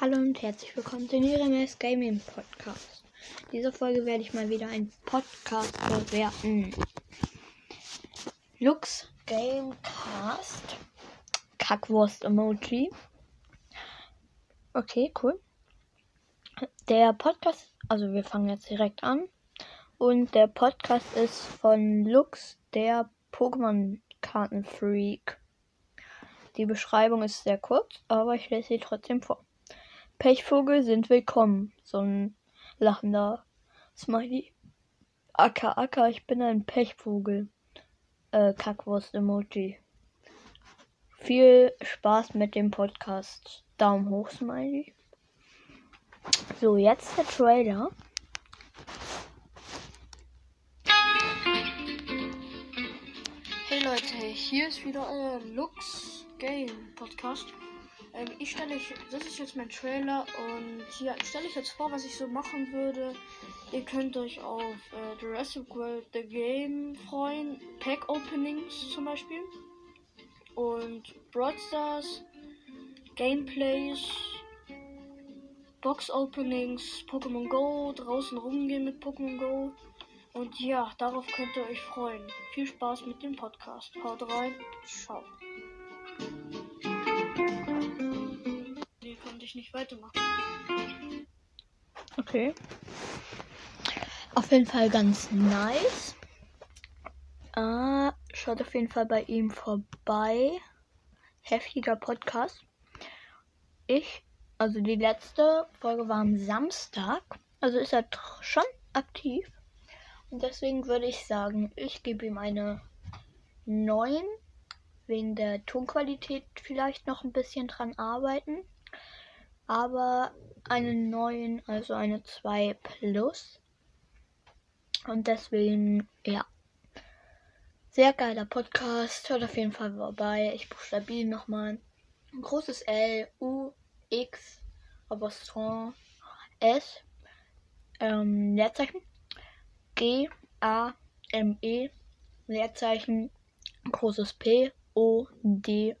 Hallo und herzlich willkommen zu Niremes Gaming Podcast. In dieser Folge werde ich mal wieder einen Podcast bewerten. Lux Gamecast. Kackwurst Emoji. Okay, cool. Der Podcast, also wir fangen jetzt direkt an. Und der Podcast ist von Lux, der Pokémon-Kartenfreak. Die Beschreibung ist sehr kurz, aber ich lese sie trotzdem vor. Pechvogel sind willkommen. So ein lachender Smiley. Acker, Acker, ich bin ein Pechvogel. Äh, Kackwurst-Emoji. Viel Spaß mit dem Podcast. Daumen hoch, Smiley. So, jetzt der Trailer. Hey Leute, hier ist wieder euer Lux Game Podcast. Ähm, ich stelle euch, das ist jetzt mein Trailer und ja, ich stelle euch jetzt vor, was ich so machen würde. Ihr könnt euch auf äh, Jurassic World The Game freuen, Pack Openings zum Beispiel und Broadstars, Gameplays, Box Openings, Pokémon Go, draußen rumgehen mit Pokémon Go. Und ja, darauf könnt ihr euch freuen. Viel Spaß mit dem Podcast. Haut rein. Ciao. Ich nicht weitermachen. Okay. Auf jeden Fall ganz nice. Ah, schaut auf jeden Fall bei ihm vorbei. Heftiger Podcast. Ich, also die letzte Folge war am Samstag. Also ist er schon aktiv. Und deswegen würde ich sagen, ich gebe ihm eine 9. Wegen der Tonqualität vielleicht noch ein bisschen dran arbeiten. Aber eine 9, also eine 2 plus. Und deswegen, ja. Sehr geiler Podcast. Hört auf jeden Fall vorbei. Ich buchstabiere nochmal. Ein großes L, U, X, Apostroph, S, ähm, Leerzeichen, G, A, M, E, Leerzeichen, großes P, O, D,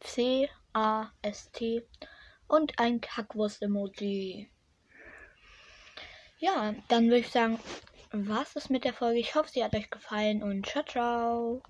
C, A, S, T und ein Kackwurst-Emoji. Ja, dann würde ich sagen, was ist mit der Folge? Ich hoffe, sie hat euch gefallen und ciao, ciao.